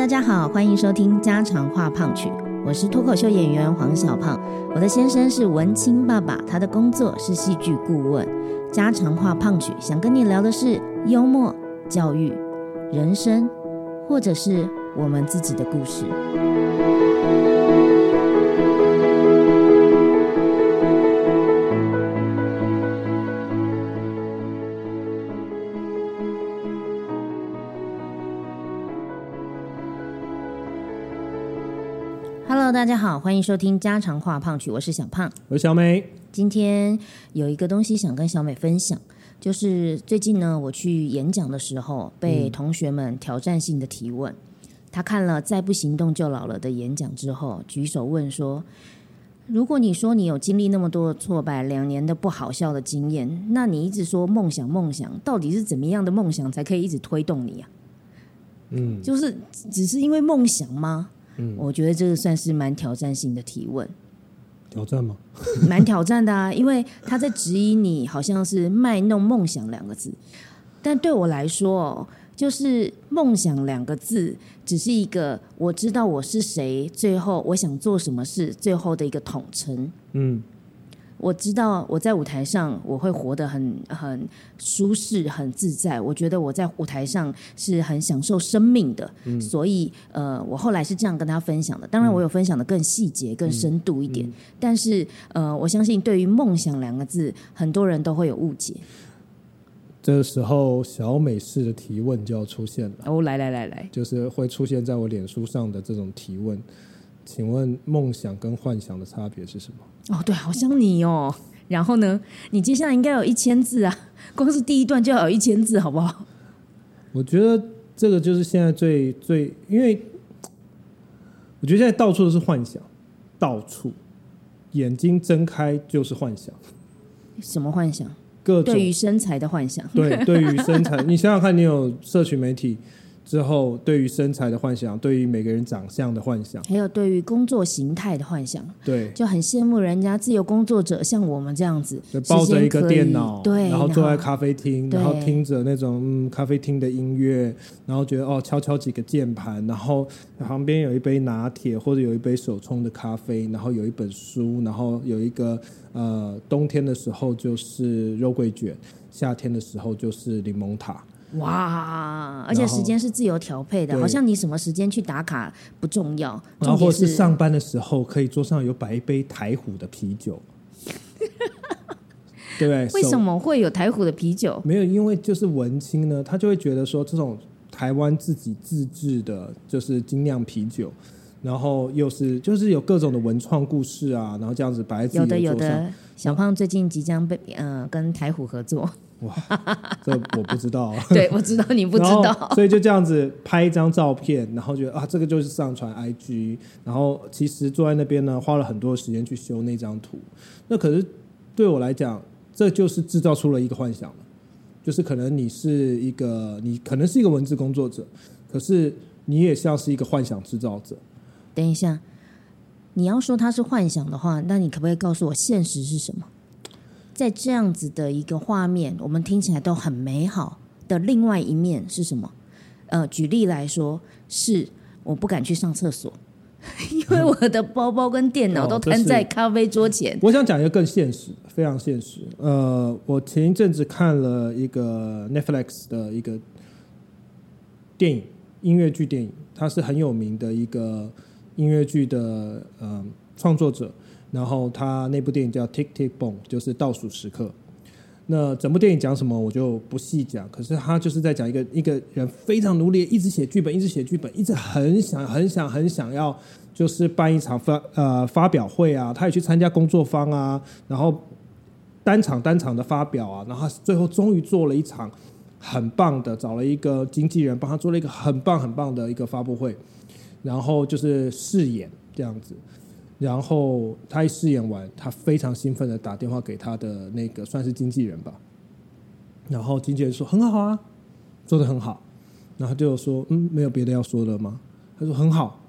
大家好，欢迎收听家常话胖曲，我是脱口秀演员黄小胖。我的先生是文青爸爸，他的工作是戏剧顾问。家常话胖曲想跟你聊的是幽默、教育、人生，或者是我们自己的故事。大家好，欢迎收听家常话胖曲，我是小胖。我是小美，今天有一个东西想跟小美分享，就是最近呢，我去演讲的时候，被同学们挑战性的提问。他看了《再不行动就老了》的演讲之后，举手问说：“如果你说你有经历那么多的挫败，两年的不好笑的经验，那你一直说梦想梦想，到底是怎么样的梦想才可以一直推动你啊？嗯就是只是因为梦想吗？嗯，我觉得这个算是蛮挑战性的提问。”挑战吗？蛮挑战的啊，因为他在质疑你，好像是卖弄梦想两个字。但对我来说哦，就是梦想两个字，只是一个我知道我是谁，最后我想做什么事，最后的一个统称。嗯我知道我在舞台上我会活得很很舒适、很自在。我觉得我在舞台上是很享受生命的，所以呃，我后来是这样跟他分享的。当然，我有分享的更细节、更深度一点。但是呃，我相信对于“梦想”两个字，很多人都会有误解。这个时候小美式的提问就要出现了，哦，来来来来，就是会出现在我脸书上的这种提问。请问梦想跟幻想的差别是什么？哦，对，好像你哦。然后呢，你接下来应该有一千字啊，光是第一段就要有一千字，好不好？我觉得这个就是现在最最，因为我觉得现在到处都是幻想，到处眼睛睁开就是幻想，什么幻想？各种对于身材的幻想。对，对于身材，你想想看，你有社群媒体之后，对于身材的幻想，对于每个人长相的幻想，还有对于工作形态的幻想，对，就很羡慕人家自由工作者像我们这样子，就抱着一个电脑，对，然后坐在咖啡厅，对然后听着那种嗯咖啡厅的音乐，然后觉得哦敲敲几个键盘，然后旁边有一杯拿铁或者有一杯手冲的咖啡，然后有一本书，然后有一个呃冬天的时候就是肉桂卷，夏天的时候就是柠檬塔，哇！而且时间是自由调配的，好像你什么时间去打卡不重要，然后是上班的时候可以桌上有摆一杯台虎的啤酒，对 不对？为什么会有台虎的啤酒？没有，因为就是文青呢，他就会觉得说，这种台湾自己自制的，就是精酿啤酒，然后又是就是有各种的文创故事啊，然后这样子摆在自有的己桌上。有的，小胖最近即将被呃跟台虎合作，哇这我不知道、啊，对我知道你不知道，所以就这样子拍一张照片，然后觉得啊，这个就是上传 IG，然后其实坐在那边呢，花了很多时间去修那张图。那可是对我来讲，这就是制造出了一个幻想，就是可能你是一个，你可能是一个文字工作者，可是你也像是一个幻想制造者。等一下，你要说它是幻想的话，那你可不可以告诉我现实是什么？在这样子的一个画面，我们听起来都很美好的另外一面是什么？呃，举例来说，是我不敢去上厕所，因为我的包包跟电脑都摊在咖啡桌前。我想讲一个更现实，非常现实。呃，我前一阵子看了一个 Netflix 的一个电影，音乐剧电影，它是很有名的一个音乐剧的呃创作者。然后他那部电影叫《Tick Tick Boom》，就是倒数时刻。那整部电影讲什么我就不细讲，可是他就是在讲一个一个人非常努力，一直写剧本，一直写剧本，一直很想很想很想要，就是办一场发呃发表会啊，他也去参加工作坊啊，然后单场单场的发表啊，然后最后终于做了一场很棒的，找了一个经纪人帮他做了一个很棒很棒的一个发布会，然后就是试演这样子。然后他一试演完，他非常兴奋的打电话给他的那个算是经纪人吧，然后经纪人说很好啊，做的很好，然后他就说嗯没有别的要说的吗？他说很好，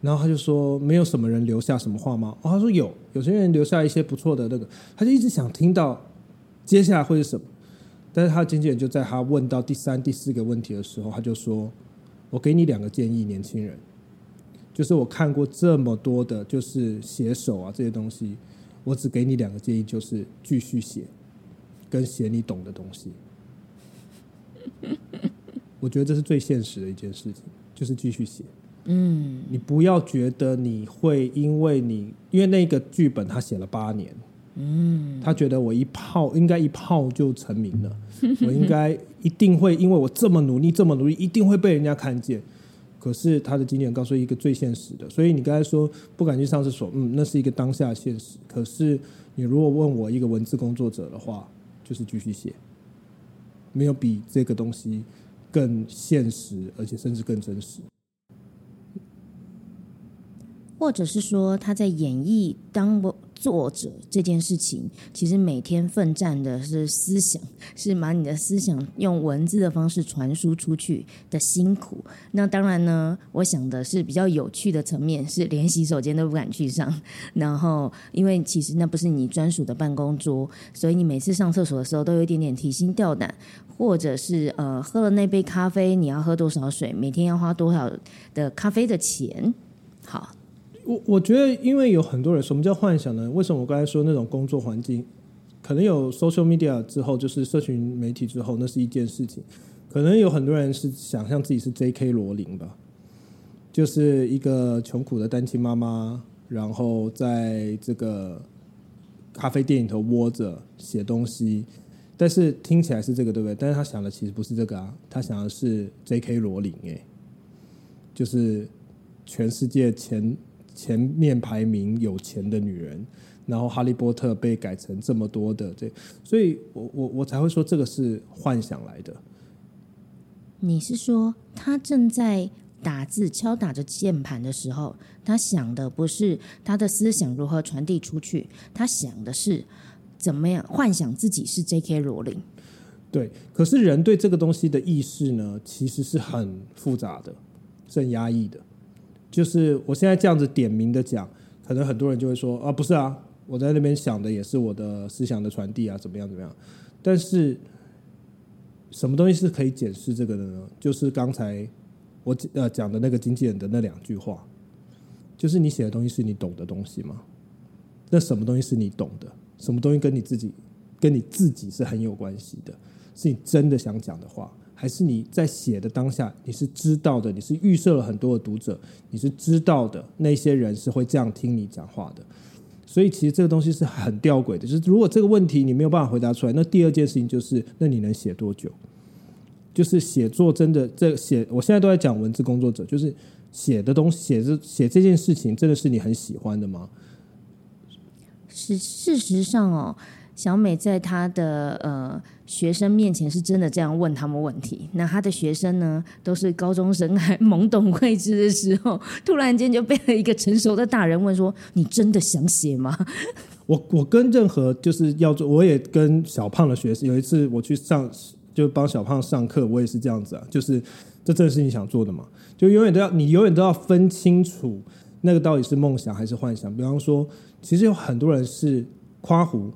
然后他就说没有什么人留下什么话吗？哦，他说有，有些人留下一些不错的那个，他就一直想听到接下来会是什么，但是他的经纪人就在他问到第三、第四个问题的时候，他就说我给你两个建议，年轻人，就是我看过这么多的，就是写手啊这些东西，我只给你两个建议，就是继续写，跟写你懂的东西。我觉得这是最现实的一件事情，就是继续写。嗯，你不要觉得你会因为你因为那个剧本他写了八年，嗯，他觉得我一泡应该一泡就成名了，我应该一定会因为我这么努力这么努力，一定会被人家看见。可是他的经验告诉一个最现实的，所以你刚才说不敢去上厕所，嗯，那是一个当下现实。可是你如果问我一个文字工作者的话，就是继续写，没有比这个东西更现实，而且甚至更真实。或者是说他在演绎当作者这件事情，其实每天奋战的是思想，是把你的思想用文字的方式传输出去的辛苦。那当然呢，我想的是比较有趣的层面，是连洗手间都不敢去上。然后，因为其实那不是你专属的办公桌，所以你每次上厕所的时候都有一点点提心吊胆，或者是呃，喝了那杯咖啡，你要喝多少水，每天要花多少的咖啡的钱。好。我我觉得，因为有很多人，什么叫幻想呢？为什么我刚才说那种工作环境，可能有 social media 之后，就是社群媒体之后，那是一件事情。可能有很多人是想象自己是 J.K. 罗琳吧，就是一个穷苦的单亲妈妈，然后在这个咖啡店里头窝着写东西，但是听起来是这个，对不对？但是他想的其实不是这个啊，他想的是 J.K. 罗琳，哎，就是全世界前。前面排名有钱的女人，然后哈利波特被改成这么多的这，所以我我我才会说这个是幻想来的。你是说他正在打字敲打着键盘的时候，他想的不是他的思想如何传递出去，他想的是怎么样幻想自己是 J.K. 罗琳。对，可是人对这个东西的意识呢，其实是很复杂的，是很压抑的。就是我现在这样子点名的讲，可能很多人就会说啊，不是啊，我在那边想的也是我的思想的传递啊，怎么样怎么样？但是什么东西是可以检视这个的呢？就是刚才我呃讲的那个经纪人的那两句话，就是你写的东西是你懂的东西吗？那什么东西是你懂的？什么东西跟你自己跟你自己是很有关系的？是你真的想讲的话？还是你在写的当下，你是知道的，你是预设了很多的读者，你是知道的那些人是会这样听你讲话的，所以其实这个东西是很吊诡的。就是如果这个问题你没有办法回答出来，那第二件事情就是，那你能写多久？就是写作真的这写，我现在都在讲文字工作者，就是写的东西，写这写这件事情，真的是你很喜欢的吗？是事实上哦。小美在她的呃学生面前是真的这样问他们问题，那他的学生呢都是高中生还懵懂未知的时候，突然间就被了一个成熟的大人问说：“你真的想写吗？” 我我跟任何就是要做，我也跟小胖的学生有一次我去上就帮小胖上课，我也是这样子啊，就是这正是你想做的嘛，就永远都要你永远都要分清楚那个到底是梦想还是幻想。比方说，其实有很多人是夸胡。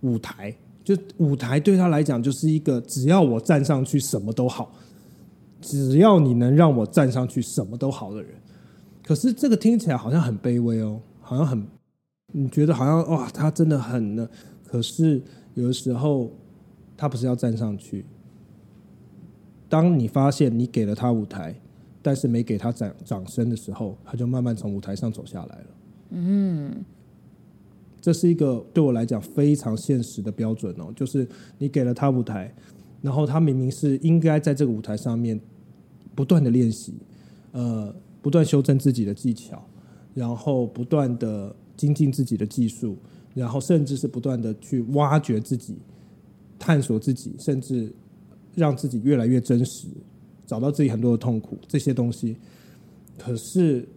舞台就舞台对他来讲就是一个，只要我站上去什么都好，只要你能让我站上去什么都好的人。可是这个听起来好像很卑微哦，好像很你觉得好像哇，他真的很呢。可是有的时候他不是要站上去，当你发现你给了他舞台，但是没给他掌掌声的时候，他就慢慢从舞台上走下来了。嗯。这是一个对我来讲非常现实的标准哦，就是你给了他舞台，然后他明明是应该在这个舞台上面不断的练习，呃，不断修正自己的技巧，然后不断的精进自己的技术，然后甚至是不断的去挖掘自己、探索自己，甚至让自己越来越真实，找到自己很多的痛苦这些东西。可是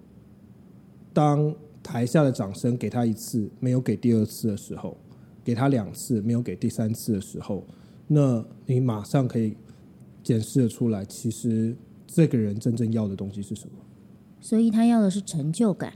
当台下的掌声给他一次，没有给第二次的时候，给他两次，没有给第三次的时候，那你马上可以检视的出来，其实这个人真正要的东西是什么。所以他要的是成就感。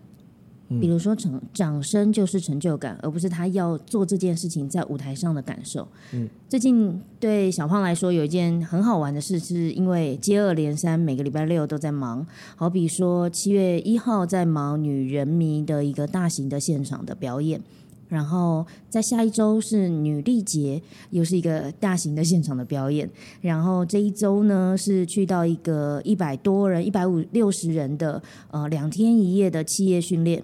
比如说掌掌声就是成就感，而不是他要做这件事情在舞台上的感受。嗯，最近对小胖来说有一件很好玩的事，是因为接二连三，每个礼拜六都在忙。好比说七月一号在忙女人迷的一个大型的现场的表演。然后在下一周是女力节，又是一个大型的现场的表演。然后这一周呢是去到一个一百多人、一百五六十人的呃两天一夜的企业训练，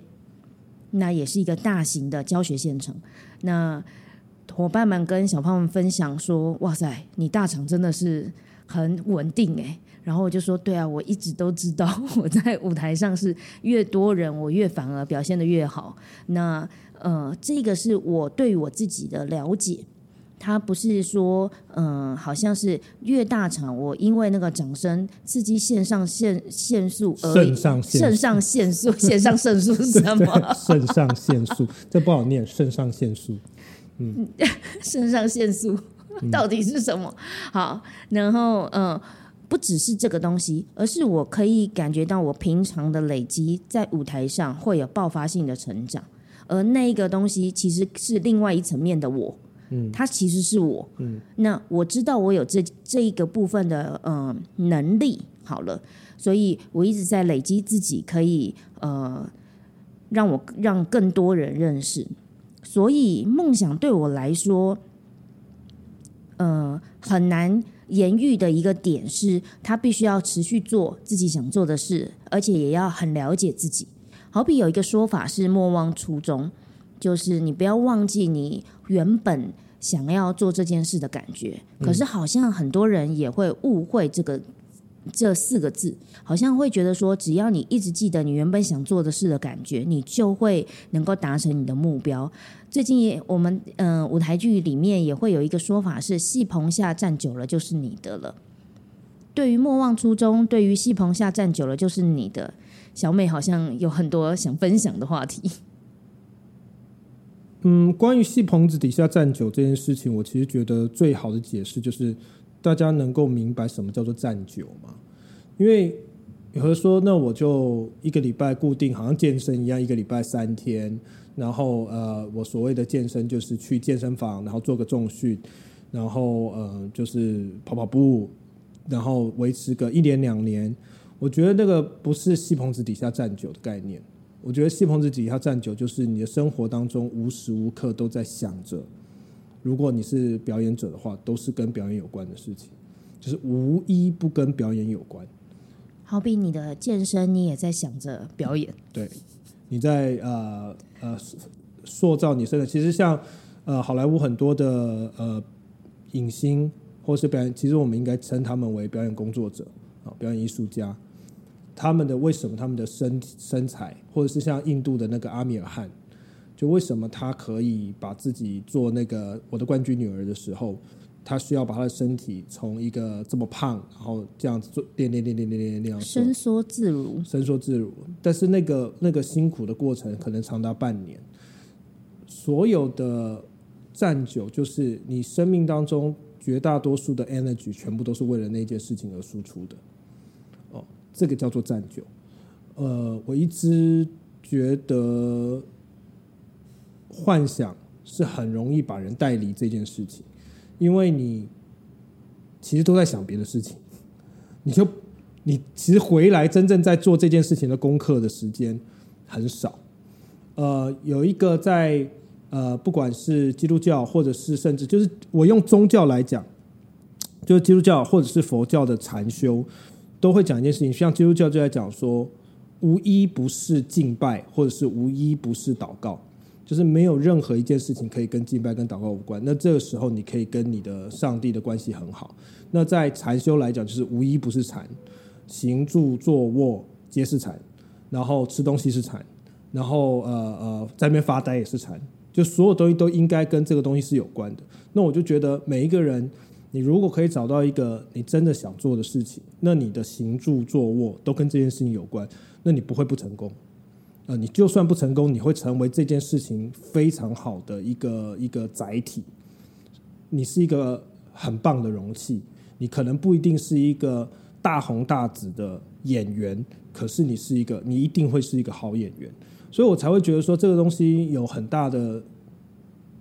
那也是一个大型的教学现场。那伙伴们跟小胖们分享说：“哇塞，你大厂真的是很稳定诶。然后我就说：“对啊，我一直都知道 我在舞台上是越多人，我越反而表现的越好。那呃，这个是我对我自己的了解，他不是说，嗯，好像是越大场，我因为那个掌声刺激肾上腺腺素而肾上腺肾上腺素肾上腺素 是什么？肾上腺素，这不好念，肾上腺素。嗯 肾上腺素 到底是什么？好，然后嗯。不只是这个东西，而是我可以感觉到我平常的累积在舞台上会有爆发性的成长。而那一个东西其实是另外一层面的我，嗯，它其实是我，嗯，那我知道我有这这一个部分的呃能力，好了，所以我一直在累积自己，可以呃让我让更多人认识，所以梦想对我来说，呃很难言喻的一个点是，他必须要持续做自己想做的事，而且也要很了解自己。好比有一个说法是莫忘初衷，就是你不要忘记你原本想要做这件事的感觉。可是好像很多人也会误会这个这四个字，好像会觉得说，只要你一直记得你原本想做的事的感觉，你就会能够达成你的目标。最近也我们嗯、呃舞台剧里面也会有一个说法是，戏棚下站久了就是你的了。对于莫忘初衷，对于戏棚下站久了就是你的。小美好像有很多想分享的话题。嗯，关于戏棚子底下站久这件事情，我其实觉得最好的解释就是大家能够明白什么叫做站久嘛。因为有人说，那我就一个礼拜固定，好像健身一样，一个礼拜三天，然后呃，我所谓的健身就是去健身房，然后做个重训，然后呃，就是跑跑步，然后维持个一年两年。我觉得那个不是戏棚子底下站久的概念。我觉得戏棚子底下站久，就是你的生活当中无时无刻都在想着，如果你是表演者的话，都是跟表演有关的事情，就是无一不跟表演有关。好比你的健身，你也在想着表演。对，你在呃呃塑造你身的，其实像呃好莱坞很多的呃影星或是表演，其实我们应该称他们为表演工作者啊，表演艺术家。他们的为什么他们的身体身材，或者是像印度的那个阿米尔汗，就为什么他可以把自己做那个我的冠军女儿的时候，他需要把他的身体从一个这么胖，然后这样子做，练练练练练练那样，伸缩自如，伸缩自如。但是那个那个辛苦的过程可能长达半年。所有的战久就是你生命当中绝大多数的 energy 全部都是为了那件事情而输出的。这个叫做占久，呃，我一直觉得幻想是很容易把人带离这件事情，因为你其实都在想别的事情，你就你其实回来真正在做这件事情的功课的时间很少。呃，有一个在呃，不管是基督教或者是甚至就是我用宗教来讲，就是基督教或者是佛教的禅修。都会讲一件事情，像基督教就在讲说，无一不是敬拜，或者是无一不是祷告，就是没有任何一件事情可以跟敬拜跟祷告无关。那这个时候，你可以跟你的上帝的关系很好。那在禅修来讲，就是无一不是禅，行住坐卧皆是禅，然后吃东西是禅，然后呃呃在那边发呆也是禅，就所有东西都应该跟这个东西是有关的。那我就觉得每一个人。你如果可以找到一个你真的想做的事情，那你的行住坐卧都跟这件事情有关，那你不会不成功。呃，你就算不成功，你会成为这件事情非常好的一个一个载体。你是一个很棒的容器，你可能不一定是一个大红大紫的演员，可是你是一个，你一定会是一个好演员。所以我才会觉得说这个东西有很大的，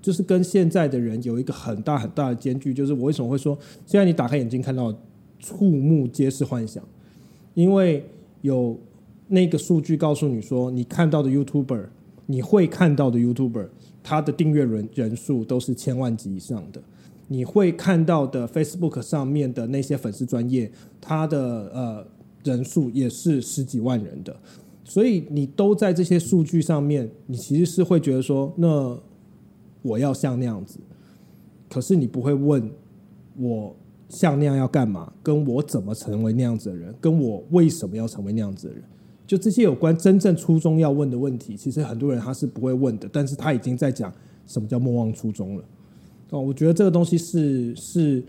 就是跟现在的人有一个很大很大的间距。就是我为什么会说，现在你打开眼睛看到触目皆是幻想，因为有那个数据告诉你说，你看到的 YouTuber，你会看到的 YouTuber，他的订阅人人数都是千万级以上的。你会看到的 Facebook 上面的那些粉丝专业，他的呃人数也是十几万人的，所以你都在这些数据上面，你其实是会觉得说，那我要像那样子，可是你不会问我像那样要干嘛，跟我怎么成为那样子的人，跟我为什么要成为那样子的人，就这些有关真正初衷要问的问题，其实很多人他是不会问的，但是他已经在讲什么叫莫忘初衷了。哦，我觉得这个东西是是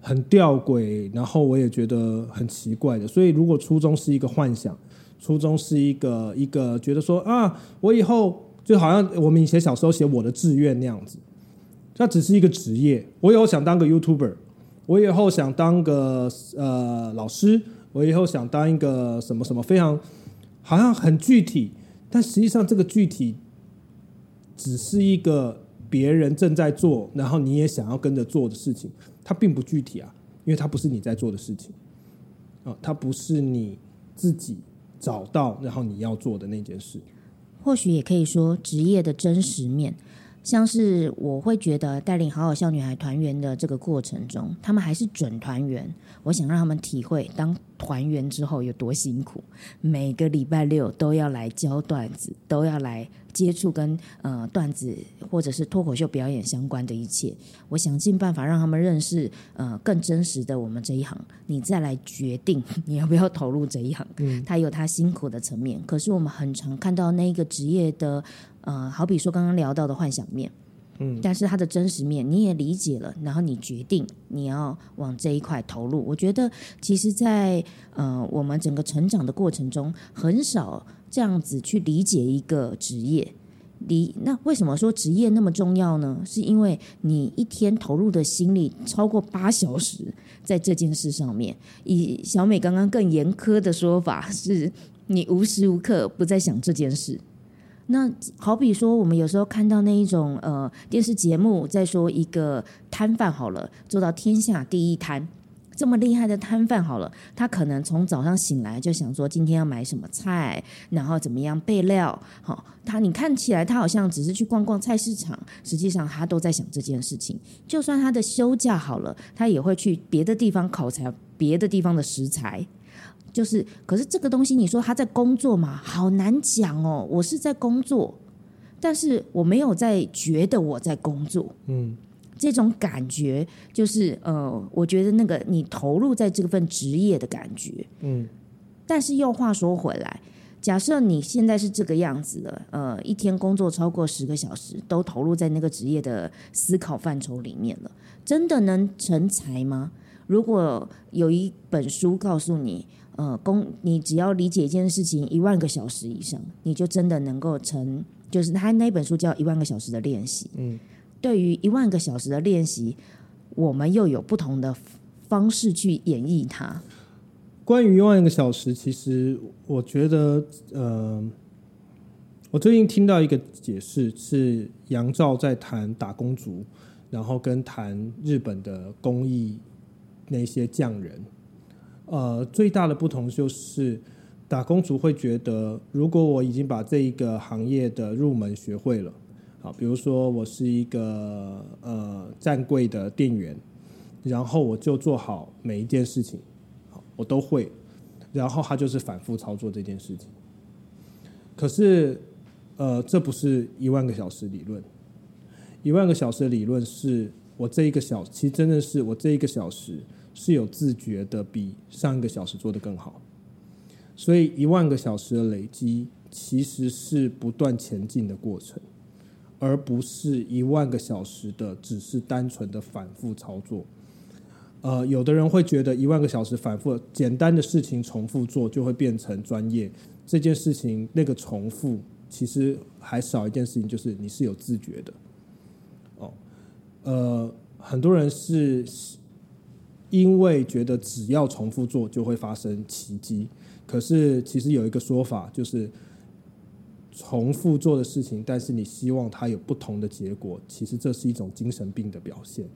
很吊诡，然后我也觉得很奇怪的。所以，如果初衷是一个幻想，初衷是一个一个觉得说啊，我以后就好像我们以前小时候写我的志愿那样子，它只是一个职业。我以后想当个 YouTuber，我以后想当个呃老师，我以后想当一个什么什么非常好像很具体，但实际上这个具体只是一个。别人正在做，然后你也想要跟着做的事情，它并不具体啊，因为它不是你在做的事情啊，它不是你自己找到然后你要做的那件事。或许也可以说职业的真实面，像是我会觉得带领好好笑女孩团员的这个过程中，他们还是准团员，我想让他们体会当团员之后有多辛苦，每个礼拜六都要来教段子，都要来。接触跟呃段子或者是脱口秀表演相关的一切，我想尽办法让他们认识呃更真实的我们这一行，你再来决定 你要不要投入这一行。嗯，他有他辛苦的层面，可是我们很常看到那一个职业的呃，好比说刚刚聊到的幻想面，嗯，但是他的真实面你也理解了，然后你决定你要往这一块投入。我觉得其实，在呃我们整个成长的过程中，很少。这样子去理解一个职业，理那为什么说职业那么重要呢？是因为你一天投入的心力超过八小时在这件事上面。以小美刚刚更严苛的说法，是你无时无刻不在想这件事。那好比说，我们有时候看到那一种呃电视节目，在说一个摊贩好了，做到天下第一摊。这么厉害的摊贩，好了，他可能从早上醒来就想说今天要买什么菜，然后怎么样备料。好，他你看起来他好像只是去逛逛菜市场，实际上他都在想这件事情。就算他的休假好了，他也会去别的地方考察别的地方的食材。就是，可是这个东西你说他在工作嘛，好难讲哦。我是在工作，但是我没有在觉得我在工作。嗯。这种感觉就是，呃，我觉得那个你投入在这份职业的感觉，嗯。但是又话说回来，假设你现在是这个样子的，呃，一天工作超过十个小时，都投入在那个职业的思考范畴里面了，真的能成才吗？如果有一本书告诉你，呃，工你只要理解一件事情一万个小时以上，你就真的能够成，就是他那本书叫《一万个小时的练习》，嗯。对于一万个小时的练习，我们又有不同的方式去演绎它。关于一万个小时，其实我觉得，呃，我最近听到一个解释是杨照在谈打工族，然后跟谈日本的工艺那些匠人，呃，最大的不同就是打工族会觉得，如果我已经把这一个行业的入门学会了。好，比如说我是一个呃站柜的店员，然后我就做好每一件事情，好，我都会，然后他就是反复操作这件事情。可是，呃，这不是一万个小时理论，一万个小时理论是我这一个小，其实真的是我这一个小时是有自觉的比上一个小时做的更好，所以一万个小时的累积其实是不断前进的过程。而不是一万个小时的，只是单纯的反复操作。呃，有的人会觉得一万个小时反复简单的事情重复做就会变成专业。这件事情那个重复其实还少一件事情，就是你是有自觉的。哦，呃，很多人是因为觉得只要重复做就会发生奇迹，可是其实有一个说法就是。重复做的事情，但是你希望它有不同的结果，其实这是一种精神病的表现。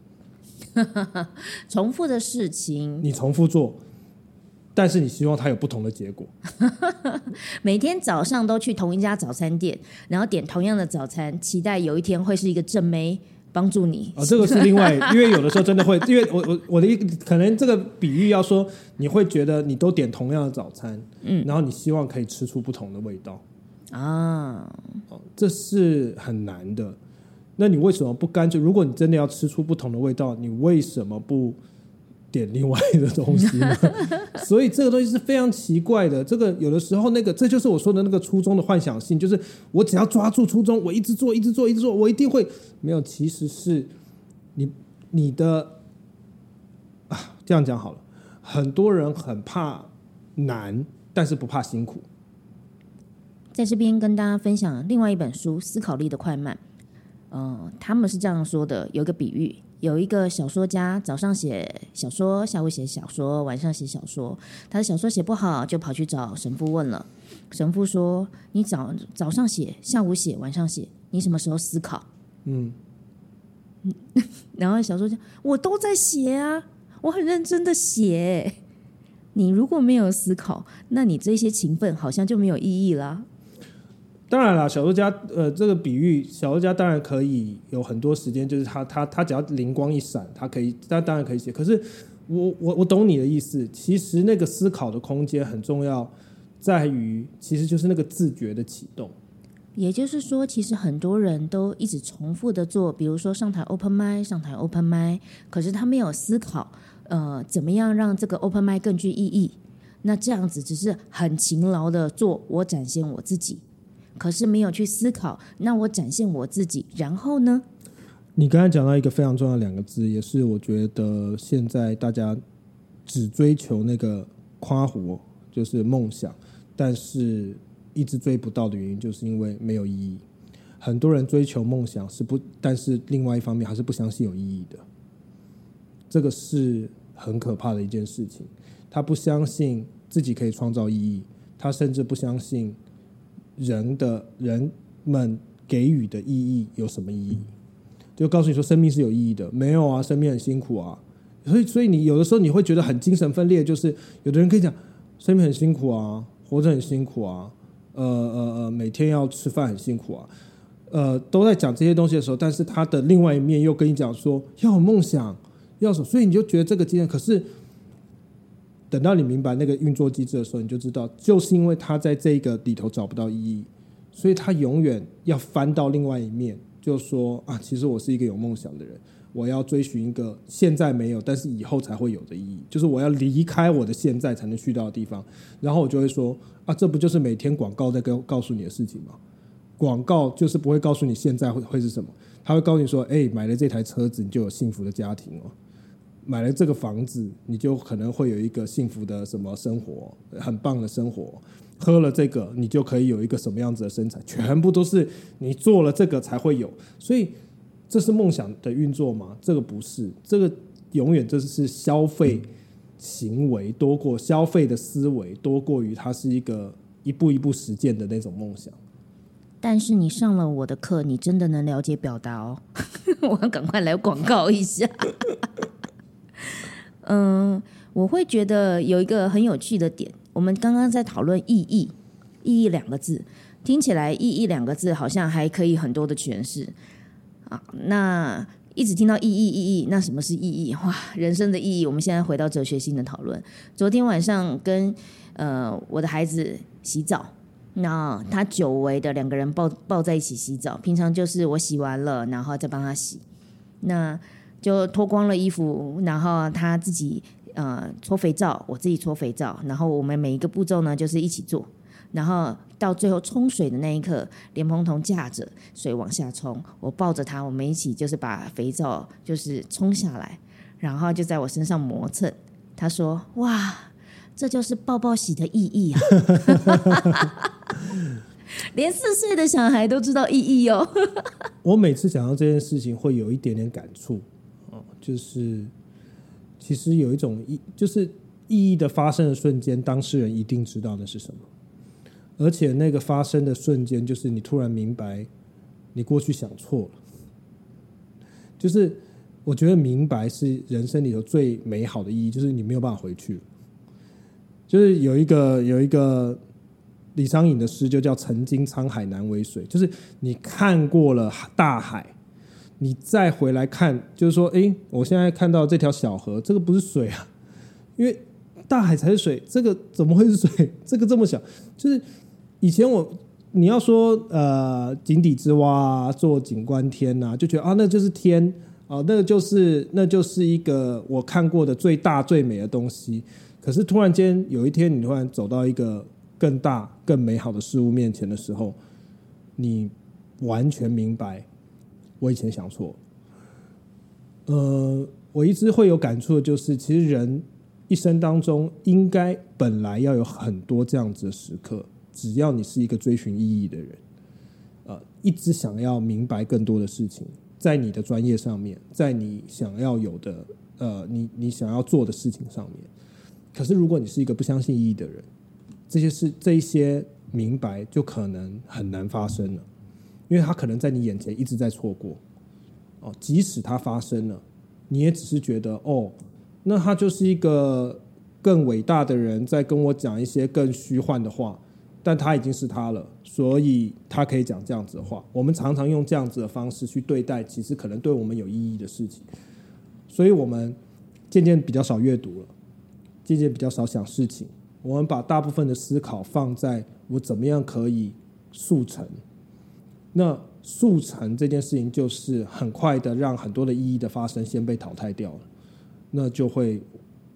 重复的事情，你重复做，但是你希望它有不同的结果。每天早上都去同一家早餐店，然后点同样的早餐，期待有一天会是一个正妹帮助你。啊，这个是另外，因为有的时候真的会，因为我我我的一可能这个比喻要说，你会觉得你都点同样的早餐，嗯，然后你希望可以吃出不同的味道啊，哦，这是很难的。那你为什么不干脆？如果你真的要吃出不同的味道，你为什么不点另外的东西 呢？所以这个东西是非常奇怪的。这个有的时候，那个这就是我说的那个初衷的幻想性，就是我只要抓住初衷，我一直做，一直做，一直做，我一定会没有。其实是你你的啊，这样讲好了。很多人很怕难，但是不怕辛苦。在这边跟大家分享另外一本书《思考力的快慢》。嗯，他们是这样说的：有一个比喻，有一个小说家早上写小说，下午写小说，晚上写小说。他的小说写不好，就跑去找神父问了。神父说：“你早早上写，下午写，晚上写，你什么时候思考？”嗯，然后小说家：“我都在写啊，我很认真的写。你如果没有思考，那你这些勤奋好像就没有意义了。”当然了，小说家，呃，这个比喻，小说家当然可以有很多时间，就是他他他只要灵光一闪，他可以，他当然可以写。可是我我我懂你的意思，其实那个思考的空间很重要，在于其实就是那个自觉的启动。也就是说，其实很多人都一直重复的做，比如说上台 open m i 上台 open m i 可是他没有思考，呃，怎么样让这个 open m i 更具意义？那这样子只是很勤劳的做，我展现我自己。可是没有去思考，那我展现我自己，然后呢？你刚才讲到一个非常重要两个字，也是我觉得现在大家只追求那个夸活，就是梦想，但是一直追不到的原因，就是因为没有意义。很多人追求梦想是不，但是另外一方面还是不相信有意义的，这个是很可怕的一件事情。他不相信自己可以创造意义，他甚至不相信。人的人们给予的意义有什么意义？就告诉你说，生命是有意义的。没有啊，生命很辛苦啊。所以，所以你有的时候你会觉得很精神分裂，就是有的人可以讲，生命很辛苦啊，活着很辛苦啊，呃呃呃，每天要吃饭很辛苦啊，呃，都在讲这些东西的时候，但是他的另外一面又跟你讲说要有梦想，要什么，所以你就觉得这个经验可是。等到你明白那个运作机制的时候，你就知道，就是因为他在这个里头找不到意义，所以他永远要翻到另外一面，就说啊，其实我是一个有梦想的人，我要追寻一个现在没有，但是以后才会有的意义，就是我要离开我的现在才能去到的地方。然后我就会说啊，这不就是每天广告在跟告诉你的事情吗？广告就是不会告诉你现在会会是什么，他会告诉你说，哎，买了这台车子，你就有幸福的家庭哦。买了这个房子，你就可能会有一个幸福的什么生活，很棒的生活。喝了这个，你就可以有一个什么样子的身材，全部都是你做了这个才会有。所以，这是梦想的运作吗？这个不是，这个永远这是消费行为多过消费的思维，多过于它是一个一步一步实践的那种梦想。但是你上了我的课，你真的能了解表达哦。我要赶快来广告一下。嗯，我会觉得有一个很有趣的点。我们刚刚在讨论意义，意义两个字听起来，意义两个字好像还可以很多的诠释啊。那一直听到意义，意义，那什么是意义？哇，人生的意义。我们现在回到哲学性的讨论。昨天晚上跟呃我的孩子洗澡，那他久违的两个人抱抱在一起洗澡。平常就是我洗完了，然后再帮他洗。那就脱光了衣服，然后他自己呃搓肥皂，我自己搓肥皂，然后我们每一个步骤呢就是一起做，然后到最后冲水的那一刻，莲蓬头架着水往下冲，我抱着他，我们一起就是把肥皂就是冲下来，然后就在我身上磨蹭。他说：“哇，这就是抱抱洗的意义啊！” 连四岁的小孩都知道意义哦。我每次想到这件事情，会有一点点感触。就是，其实有一种意，就是意义的发生的瞬间，当事人一定知道那是什么。而且那个发生的瞬间，就是你突然明白，你过去想错了。就是我觉得明白是人生里头最美好的意义，就是你没有办法回去。就是有一个有一个李商隐的诗，就叫“曾经沧海难为水”，就是你看过了大海，你再回来看，就是说，哎，我现在看到这条小河，这个不是水啊，因为大海才是水，这个怎么会是水？这个这么小，就是以前我你要说呃井底之蛙做景观天呐，就觉得啊那就是天啊，那就是那就是一个我看过的最大最美的东西。可是突然间有一天，你突然走到一个更大、更美好的事物面前的时候，你完全明白，我以前想错。呃，我一直会有感触的就是，其实人一生当中应该本来要有很多这样子的时刻，只要你是一个追寻意义的人，呃，一直想要明白更多的事情，在你的专业上面，在你想要有的呃，你你想要做的事情上面。可是，如果你是一个不相信意义的人，这些事、这些明白就可能很难发生了，因为他可能在你眼前一直在错过。哦，即使它发生了，你也只是觉得哦，那他就是一个更伟大的人在跟我讲一些更虚幻的话，但他已经是他了，所以他可以讲这样子的话。我们常常用这样子的方式去对待，其实可能对我们有意义的事情，所以我们渐渐比较少阅读了。渐渐比较少想事情，我们把大部分的思考放在我怎么样可以速成。那速成这件事情，就是很快的让很多的意义的发生先被淘汰掉了。那就会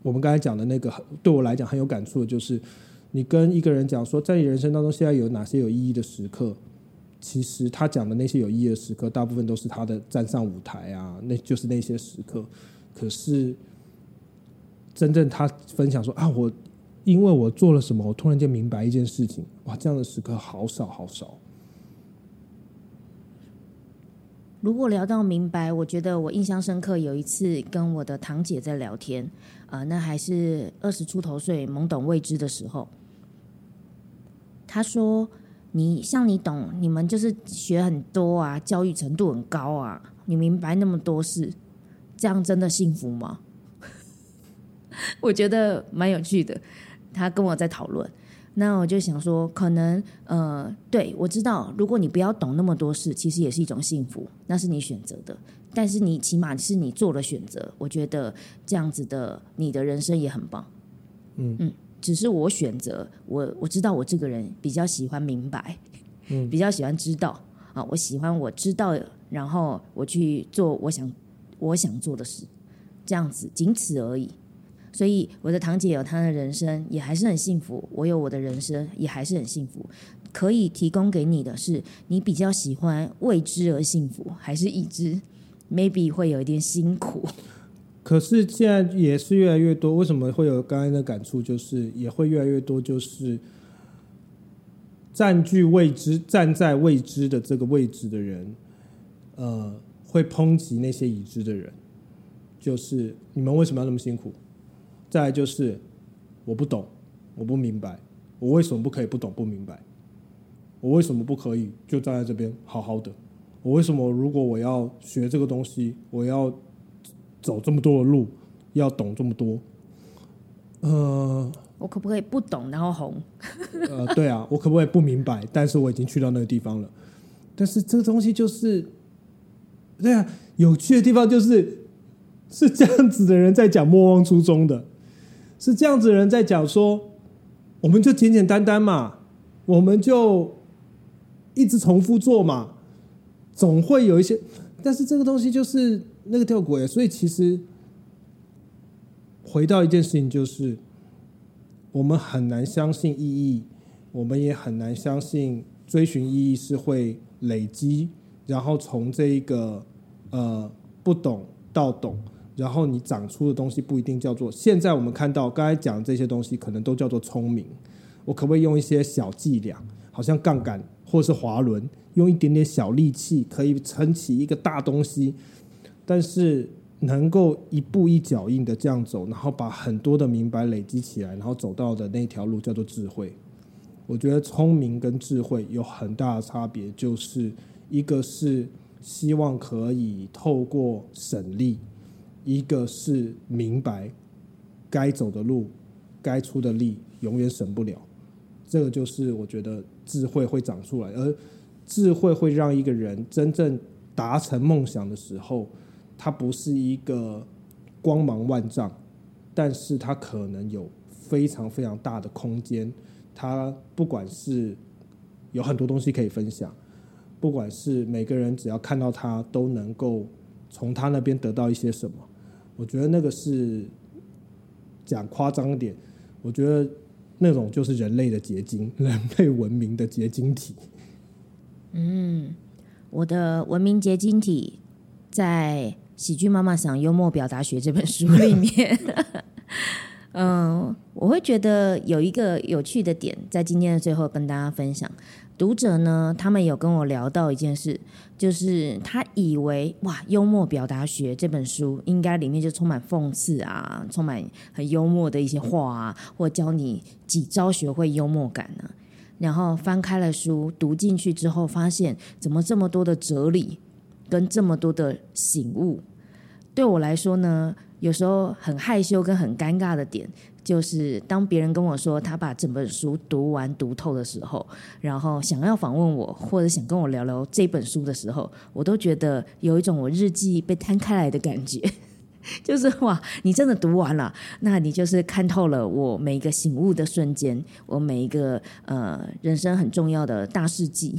我们刚才讲的那个，对我来讲很有感触的，就是你跟一个人讲说，在你人生当中现在有哪些有意义的时刻，其实他讲的那些有意义的时刻，大部分都是他的站上舞台啊，那就是那些时刻。可是。真正他分享说啊，我因为我做了什么，我突然间明白一件事情，哇，这样的时刻好少好少。如果聊到明白，我觉得我印象深刻。有一次跟我的堂姐在聊天，啊，那还是二十出头岁懵懂未知的时候，她说：“你像你懂，你们就是学很多啊，教育程度很高啊，你明白那么多事，这样真的幸福吗？” 我觉得蛮有趣的，他跟我在讨论，那我就想说，可能呃，对我知道，如果你不要懂那么多事，其实也是一种幸福，那是你选择的。但是你起码是你做了选择，我觉得这样子的你的人生也很棒。嗯嗯，只是我选择，我我知道我这个人比较喜欢明白，嗯，比较喜欢知道啊，我喜欢我知道，然后我去做我想我想做的事，这样子，仅此而已。所以我的堂姐有她的人生，也还是很幸福。我有我的人生，也还是很幸福。可以提供给你的是，你比较喜欢未知而幸福，还是已知？Maybe 会有一点辛苦。可是现在也是越来越多。为什么会有刚才的感触？就是也会越来越多，就是占据未知、站在未知的这个位置的人，呃，会抨击那些已知的人。就是你们为什么要那么辛苦？再来就是我不懂，我不明白，我为什么不可以不懂不明白？我为什么不可以就站在这边好好的？我为什么如果我要学这个东西，我要走这么多的路，要懂这么多？呃，我可不可以不懂然后红？呃，对啊，我可不可以不明白？但是我已经去到那个地方了。但是这个东西就是，对啊，有趣的地方就是是这样子的人在讲莫忘初衷的。是这样子的人在讲说，我们就简简单单嘛，我们就一直重复做嘛，总会有一些，但是这个东西就是那个吊诡，所以其实回到一件事情，就是我们很难相信意义，我们也很难相信追寻意义是会累积，然后从这一个呃不懂到懂。然后你长出的东西不一定叫做现在我们看到刚才讲的这些东西，可能都叫做聪明。我可不可以用一些小伎俩，好像杠杆或是滑轮，用一点点小力气可以撑起一个大东西？但是能够一步一脚印的这样走，然后把很多的明白累积起来，然后走到的那条路叫做智慧。我觉得聪明跟智慧有很大的差别，就是一个是希望可以透过省力，一个是明白该走的路、该出的力永远省不了。这个就是我觉得智慧会长出来，而智慧会让一个人真正达成梦想的时候，他不是一个光芒万丈，但是他可能有非常非常大的空间。他不管是有很多东西可以分享，不管是每个人只要看到他都能够从他那边得到一些什么，我觉得那个是讲夸张点，我觉得那种就是人类的结晶，人类文明的结晶体。嗯，我的文明结晶体在《喜剧妈妈想幽默表达学》这本书里面。嗯，我会觉得有一个有趣的点，在今天的最后跟大家分享。读者呢，他们有跟我聊到一件事，就是他以为哇，《幽默表达学》这本书应该里面就充满讽刺啊，充满很幽默的一些话啊，或教你几招学会幽默感呢。然后翻开了书，读进去之后，发现怎么这么多的哲理跟这么多的醒悟，对我来说呢？有时候很害羞跟很尴尬的点，就是当别人跟我说他把整本书读完读透的时候，然后想要访问我或者想跟我聊聊这本书的时候，我都觉得有一种我日记被摊开来的感觉，就是哇，你真的读完了，那你就是看透了我每一个醒悟的瞬间，我每一个呃人生很重要的大事记，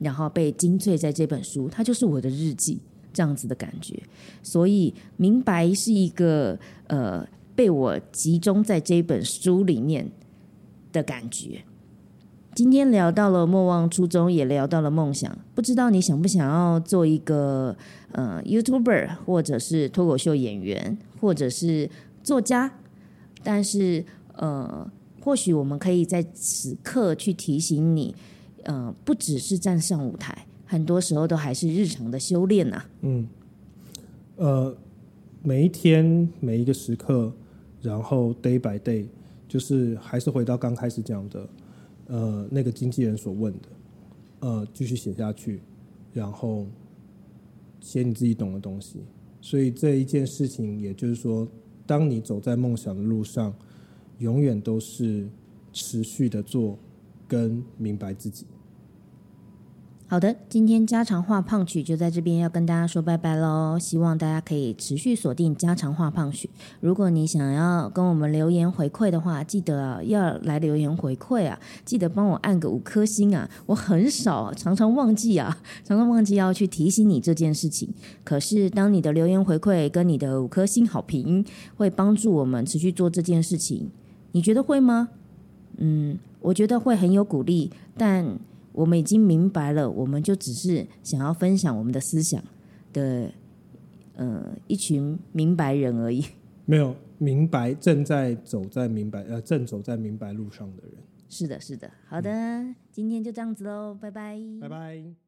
然后被精粹在这本书，它就是我的日记。这样子的感觉，所以明白是一个呃被我集中在这本书里面的感觉。今天聊到了莫忘初衷，也聊到了梦想。不知道你想不想要做一个呃 YouTuber，或者是脱口秀演员，或者是作家？但是呃，或许我们可以在此刻去提醒你，呃，不只是站上舞台。很多时候都还是日常的修炼呐。嗯，呃，每一天每一个时刻，然后 day by day，就是还是回到刚开始讲的，呃，那个经纪人所问的，呃，继续写下去，然后写你自己懂的东西。所以这一件事情，也就是说，当你走在梦想的路上，永远都是持续的做，跟明白自己。好的，今天家常话胖曲就在这边要跟大家说拜拜喽。希望大家可以持续锁定家常话胖曲。如果你想要跟我们留言回馈的话，记得要来留言回馈啊！记得帮我按个五颗星啊！我很少，常常忘记啊，常常忘记要去提醒你这件事情。可是当你的留言回馈跟你的五颗星好评，会帮助我们持续做这件事情。你觉得会吗？嗯，我觉得会很有鼓励，但。我们已经明白了，我们就只是想要分享我们的思想的，呃，一群明白人而已。没有明白，正在走在明白，呃，正走在明白路上的人。是的，是的。好的，今天就这样子喽，拜拜，拜拜。